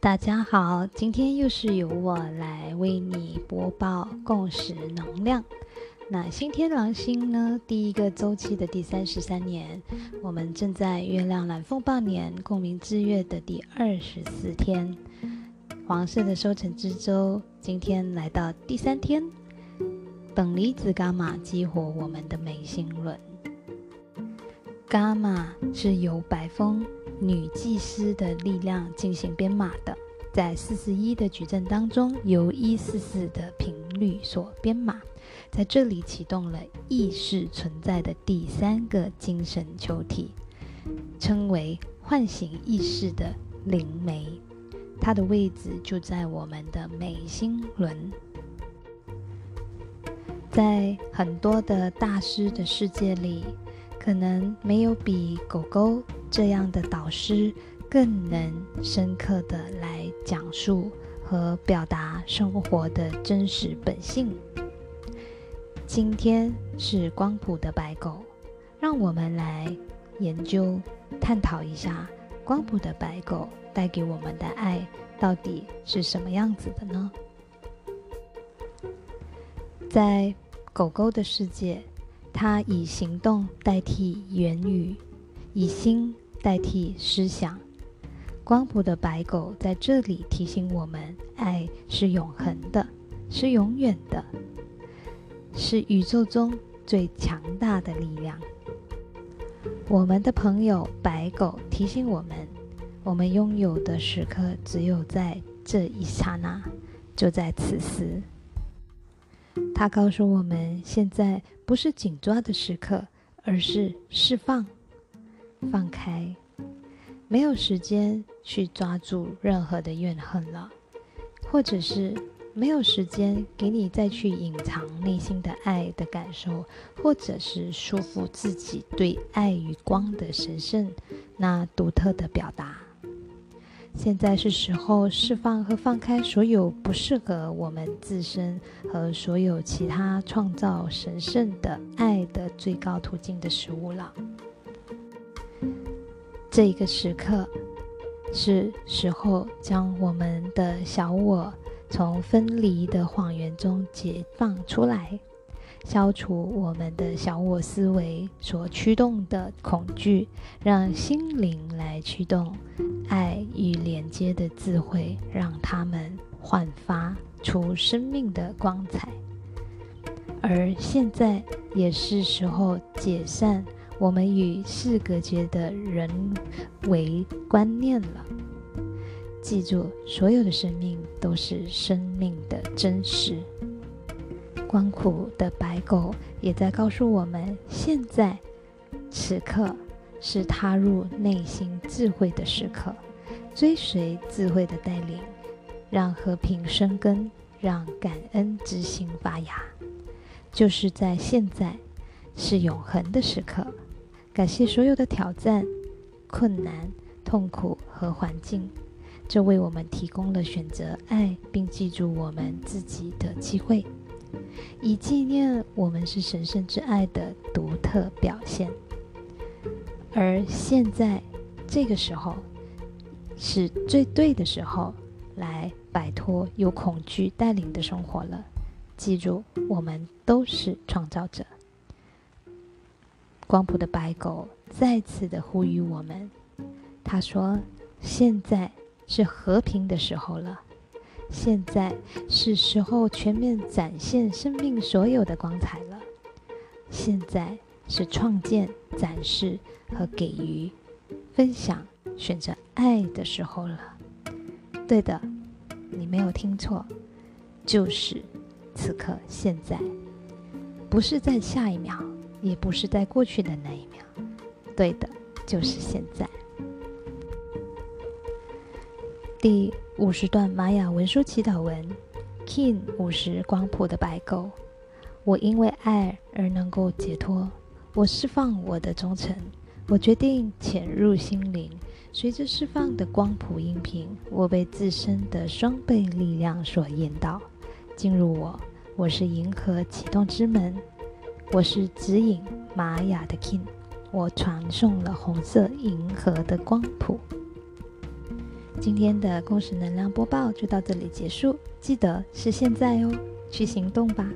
大家好，今天又是由我来为你播报共识能量。那新天狼星呢？第一个周期的第三十三年，我们正在月亮蓝风暴年共鸣之月的第二十四天，黄色的收成之周，今天来到第三天，等离子伽马激活我们的眉心轮。伽马是由白风女祭司的力量进行编码的，在四十一的矩阵当中，由一四四的频率所编码。在这里启动了意识存在的第三个精神球体，称为唤醒意识的灵媒，它的位置就在我们的眉心轮。在很多的大师的世界里，可能没有比狗狗这样的导师更能深刻的来讲述和表达生活的真实本性。今天是光谱的白狗，让我们来研究、探讨一下光谱的白狗带给我们的爱到底是什么样子的呢？在狗狗的世界，它以行动代替言语，以心代替思想。光谱的白狗在这里提醒我们：爱是永恒的，是永远的。是宇宙中最强大的力量。我们的朋友白狗提醒我们：我们拥有的时刻只有在这一刹那，就在此时。他告诉我们，现在不是紧抓的时刻，而是释放、放开，没有时间去抓住任何的怨恨了，或者是。没有时间给你再去隐藏内心的爱的感受，或者是束缚自己对爱与光的神圣那独特的表达。现在是时候释放和放开所有不适合我们自身和所有其他创造神圣的爱的最高途径的食物了。这一个时刻是时候将我们的小我。从分离的谎言中解放出来，消除我们的小我思维所驱动的恐惧，让心灵来驱动爱与连接的智慧，让他们焕发出生命的光彩。而现在也是时候解散我们与世隔绝的人为观念了。记住，所有的生命都是生命的真实。光苦的白狗也在告诉我们：现在，此刻是踏入内心智慧的时刻，追随智慧的带领，让和平生根，让感恩之心发芽。就是在现在，是永恒的时刻。感谢所有的挑战、困难、痛苦和环境。这为我们提供了选择爱并记住我们自己的机会，以纪念我们是神圣之爱的独特表现。而现在这个时候是最对的时候，来摆脱由恐惧带领的生活了。记住，我们都是创造者。光谱的白狗再次的呼吁我们，他说：“现在。”是和平的时候了，现在是时候全面展现生命所有的光彩了。现在是创建、展示和给予、分享、选择爱的时候了。对的，你没有听错，就是此刻现在，不是在下一秒，也不是在过去的那一秒。对的，就是现在。第五十段玛雅文书祈祷文，King 五十光谱的白狗，我因为爱而能够解脱，我释放我的忠诚，我决定潜入心灵，随着释放的光谱音频，我被自身的双倍力量所引导，进入我，我是银河启动之门，我是指引玛雅的 King，我传送了红色银河的光谱。今天的共识能量播报就到这里结束，记得是现在哦，去行动吧。